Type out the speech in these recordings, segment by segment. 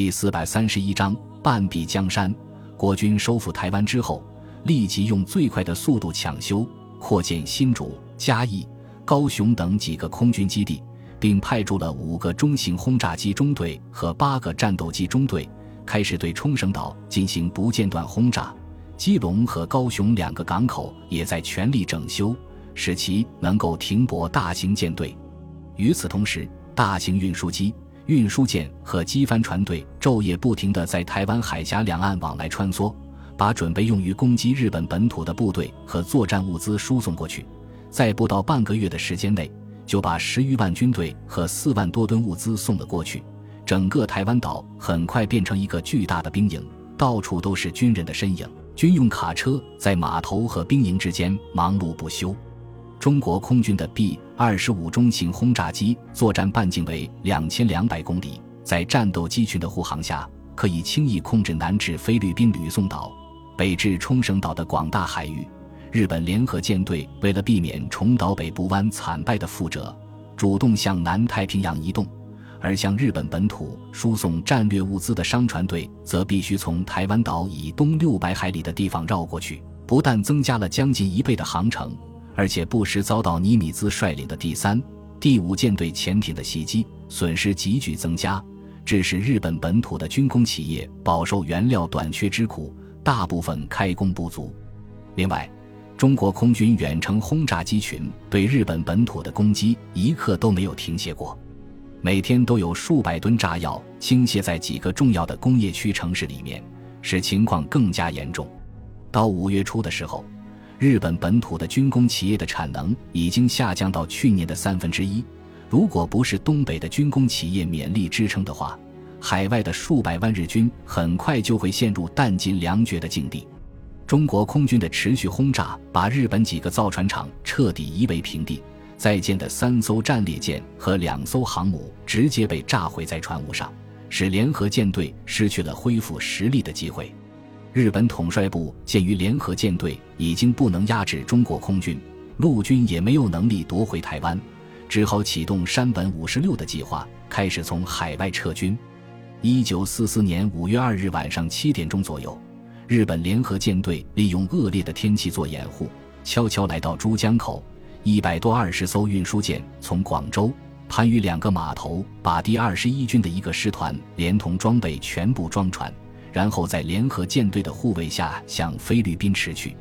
第四百三十一章半壁江山。国军收复台湾之后，立即用最快的速度抢修、扩建新竹、嘉义、高雄等几个空军基地，并派驻了五个中型轰炸机中队和八个战斗机中队，开始对冲绳岛进行不间断轰炸。基隆和高雄两个港口也在全力整修，使其能够停泊大型舰队。与此同时，大型运输机。运输舰和机帆船队昼夜不停地在台湾海峡两岸往来穿梭，把准备用于攻击日本本土的部队和作战物资输送过去。在不到半个月的时间内，就把十余万军队和四万多吨物资送了过去。整个台湾岛很快变成一个巨大的兵营，到处都是军人的身影。军用卡车在码头和兵营之间忙碌不休。中国空军的 B 二十五中型轰炸机作战半径为两千两百公里，在战斗机群的护航下，可以轻易控制南至菲律宾吕宋岛、北至冲绳岛的广大海域。日本联合舰队为了避免重蹈北部湾惨败的覆辙，主动向南太平洋移动，而向日本本土输送战略物资的商船队则必须从台湾岛以东六百海里的地方绕过去，不但增加了将近一倍的航程。而且不时遭到尼米兹率领的第三、第五舰队潜艇的袭击，损失急剧增加，致使日本本土的军工企业饱受原料短缺之苦，大部分开工不足。另外，中国空军远程轰炸机群对日本本土的攻击一刻都没有停歇过，每天都有数百吨炸药倾泻在几个重要的工业区城市里面，使情况更加严重。到五月初的时候。日本本土的军工企业的产能已经下降到去年的三分之一，如果不是东北的军工企业勉力支撑的话，海外的数百万日军很快就会陷入弹尽粮绝的境地。中国空军的持续轰炸把日本几个造船厂彻底夷为平地，在建的三艘战列舰和两艘航母直接被炸毁在船坞上，使联合舰队失去了恢复实力的机会。日本统帅部鉴于联合舰队已经不能压制中国空军，陆军也没有能力夺回台湾，只好启动山本五十六的计划，开始从海外撤军。一九四四年五月二日晚上七点钟左右，日本联合舰队利用恶劣的天气做掩护，悄悄来到珠江口。一百多二十艘运输舰从广州、番禺两个码头把第二十一军的一个师团连同装备全部装船。然后在联合舰队的护卫下向菲律宾驰去。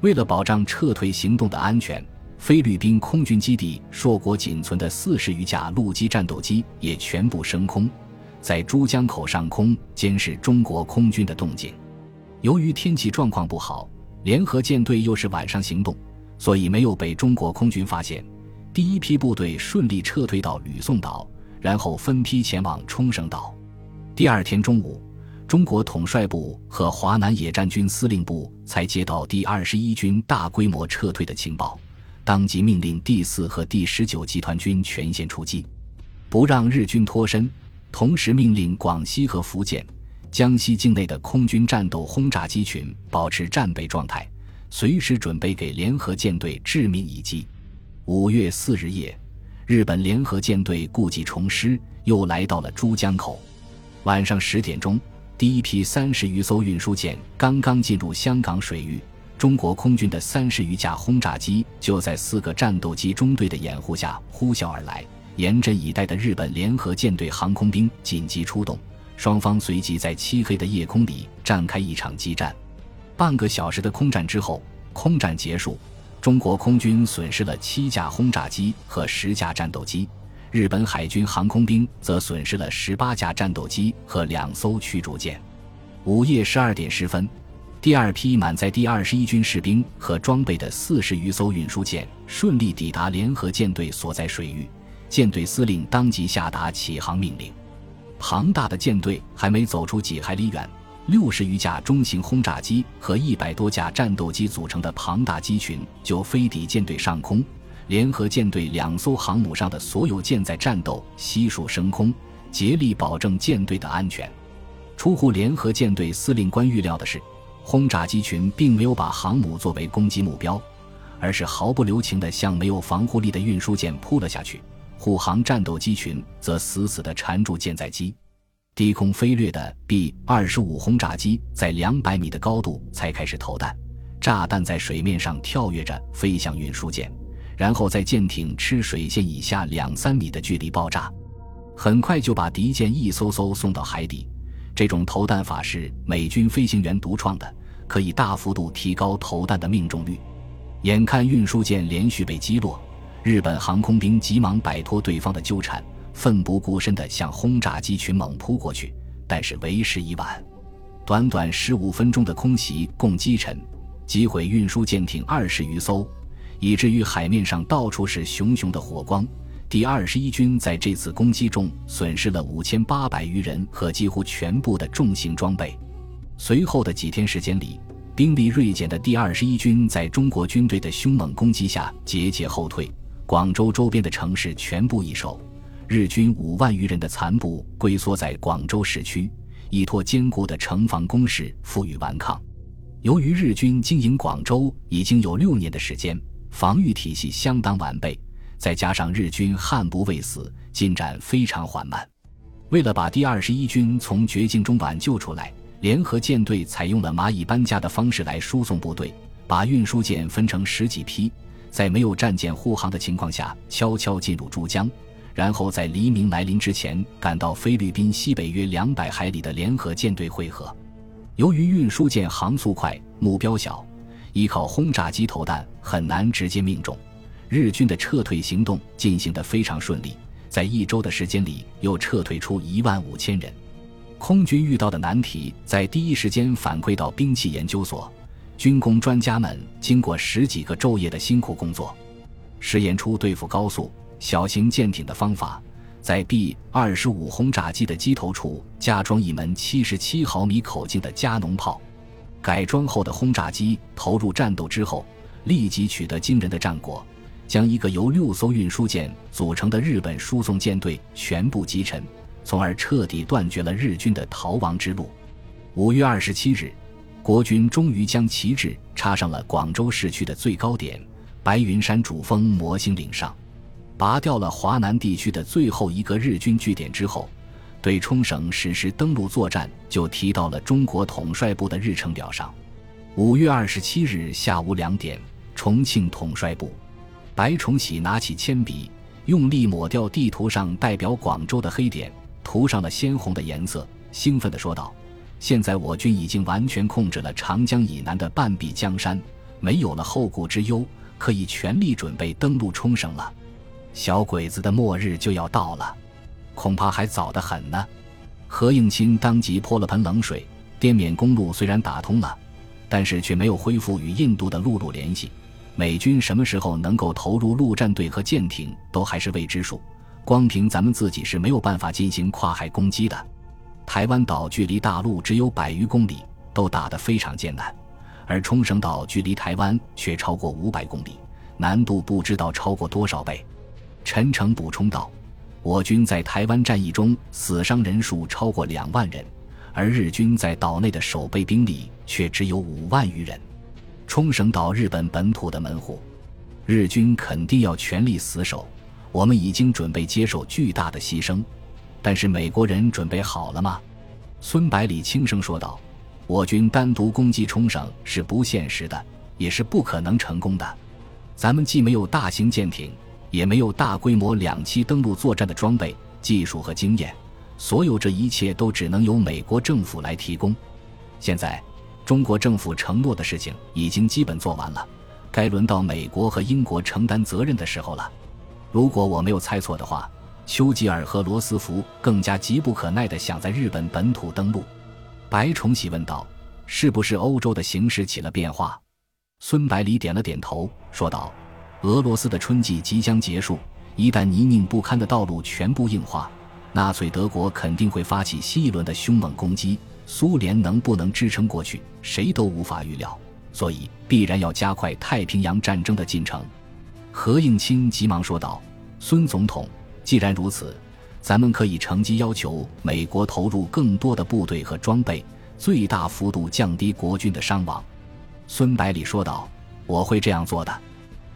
为了保障撤退行动的安全，菲律宾空军基地硕果仅存的四十余架陆基战斗机也全部升空，在珠江口上空监视中国空军的动静。由于天气状况不好，联合舰队又是晚上行动，所以没有被中国空军发现。第一批部队顺利撤退到吕宋岛，然后分批前往冲绳岛。第二天中午。中国统帅部和华南野战军司令部才接到第二十一军大规模撤退的情报，当即命令第四和第十九集团军全线出击，不让日军脱身。同时命令广西和福建、江西境内的空军战斗轰炸机群保持战备状态，随时准备给联合舰队致命一击。五月四日夜，日本联合舰队故技重施，又来到了珠江口。晚上十点钟。第一批三十余艘运输舰刚刚进入香港水域，中国空军的三十余架轰炸机就在四个战斗机中队的掩护下呼啸而来。严阵以待的日本联合舰队航空兵紧急出动，双方随即在漆黑的夜空里展开一场激战。半个小时的空战之后，空战结束，中国空军损失了七架轰炸机和十架战斗机。日本海军航空兵则损失了十八架战斗机和两艘驱逐舰。午夜十二点十分，第二批满载第二十一军士兵和装备的四十余艘运输舰顺利抵达联合舰队所在水域，舰队司令当即下达起航命令。庞大的舰队还没走出几海里远，六十余架中型轰炸机和一百多架战斗机组成的庞大机群就飞抵舰队上空。联合舰队两艘航母上的所有舰载战斗悉数升空，竭力保证舰队的安全。出乎联合舰队司令官预料的是，轰炸机群并没有把航母作为攻击目标，而是毫不留情地向没有防护力的运输舰扑了下去。护航战斗机群则死死地缠住舰载机。低空飞掠的 B 二十五轰炸机在两百米的高度才开始投弹，炸弹在水面上跳跃着飞向运输舰，然后在舰艇吃水线以下两三米的距离爆炸，很快就把敌舰一艘艘送到海底。这种投弹法是美军飞行员独创的，可以大幅度提高投弹的命中率。眼看运输舰连续被击落，日本航空兵急忙摆脱对方的纠缠。奋不顾身地向轰炸机群猛扑过去，但是为时已晚。短短十五分钟的空袭，共击沉、击毁运输舰艇二十余艘，以至于海面上到处是熊熊的火光。第二十一军在这次攻击中损失了五千八百余人和几乎全部的重型装备。随后的几天时间里，兵力锐减的第二十一军在中国军队的凶猛攻击下节节后退，广州周边的城市全部易手。日军五万余人的残部龟缩在广州市区，依托坚固的城防工事负隅顽抗。由于日军经营广州已经有六年的时间，防御体系相当完备，再加上日军悍不畏死，进展非常缓慢。为了把第二十一军从绝境中挽救出来，联合舰队采用了蚂蚁搬家的方式来输送部队，把运输舰分成十几批，在没有战舰护航的情况下，悄悄进入珠江。然后在黎明来临之前赶到菲律宾西北约两百海里的联合舰队会合。由于运输舰航速快、目标小，依靠轰炸机投弹很难直接命中。日军的撤退行动进行得非常顺利，在一周的时间里又撤退出一万五千人。空军遇到的难题在第一时间反馈到兵器研究所，军工专家们经过十几个昼夜的辛苦工作，实验出对付高速。小型舰艇的方法，在 B 二十五轰炸机的机头处加装一门七十七毫米口径的加农炮。改装后的轰炸机投入战斗之后，立即取得惊人的战果，将一个由六艘运输舰组成的日本输送舰队全部击沉，从而彻底断绝了日军的逃亡之路。五月二十七日，国军终于将旗帜插上了广州市区的最高点——白云山主峰摩星岭上。拔掉了华南地区的最后一个日军据点之后，对冲绳实施登陆作战就提到了中国统帅部的日程表上。五月二十七日下午两点，重庆统帅部，白崇禧拿起铅笔，用力抹掉地图上代表广州的黑点，涂上了鲜红的颜色，兴奋地说道：“现在我军已经完全控制了长江以南的半壁江山，没有了后顾之忧，可以全力准备登陆冲绳了。”小鬼子的末日就要到了，恐怕还早得很呢。何应钦当即泼了盆冷水。滇缅公路虽然打通了，但是却没有恢复与印度的陆路联系。美军什么时候能够投入陆战队和舰艇，都还是未知数。光凭咱们自己是没有办法进行跨海攻击的。台湾岛距离大陆只有百余公里，都打得非常艰难，而冲绳岛距离台湾却超过五百公里，难度不知道超过多少倍。陈诚补充道：“我军在台湾战役中死伤人数超过两万人，而日军在岛内的守备兵力却只有五万余人。冲绳岛日本本土的门户，日军肯定要全力死守。我们已经准备接受巨大的牺牲，但是美国人准备好了吗？”孙百里轻声说道：“我军单独攻击冲绳是不现实的，也是不可能成功的。咱们既没有大型舰艇。”也没有大规模两栖登陆作战的装备、技术和经验，所有这一切都只能由美国政府来提供。现在，中国政府承诺的事情已经基本做完了，该轮到美国和英国承担责任的时候了。如果我没有猜错的话，丘吉尔和罗斯福更加急不可耐地想在日本本土登陆。白崇禧问道：“是不是欧洲的形势起了变化？”孙百里点了点头，说道。俄罗斯的春季即将结束，一旦泥泞不堪的道路全部硬化，纳粹德国肯定会发起新一轮的凶猛攻击。苏联能不能支撑过去，谁都无法预料，所以必然要加快太平洋战争的进程。何应钦急忙说道：“孙总统，既然如此，咱们可以乘机要求美国投入更多的部队和装备，最大幅度降低国军的伤亡。”孙百里说道：“我会这样做的。”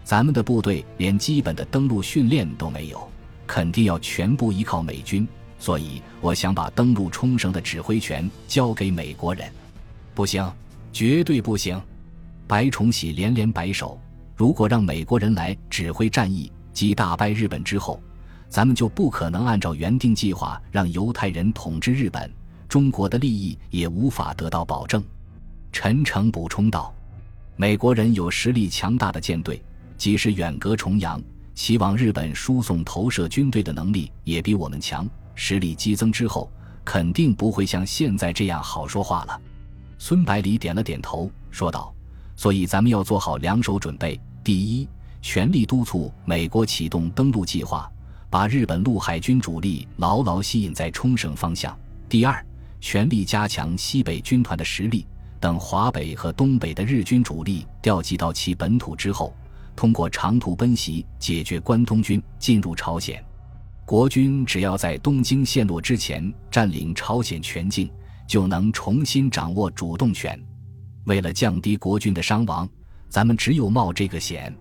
咱们的部队连基本的登陆训练都没有，肯定要全部依靠美军。所以我想把登陆冲绳的指挥权交给美国人。不行，绝对不行！白崇禧连连摆手。如果让美国人来指挥战役，即大败日本之后，咱们就不可能按照原定计划让犹太人统治日本，中国的利益也无法得到保证。陈诚补充道：“美国人有实力强大的舰队，即使远隔重洋，期往日本输送投射军队的能力也比我们强。实力激增之后，肯定不会像现在这样好说话了。”孙百里点了点头，说道：“所以咱们要做好两手准备。”第一，全力督促美国启动登陆计划，把日本陆海军主力牢牢吸引在冲绳方向。第二，全力加强西北军团的实力，等华北和东北的日军主力调集到其本土之后，通过长途奔袭解决关东军，进入朝鲜。国军只要在东京陷落之前占领朝鲜全境，就能重新掌握主动权。为了降低国军的伤亡。咱们只有冒这个险。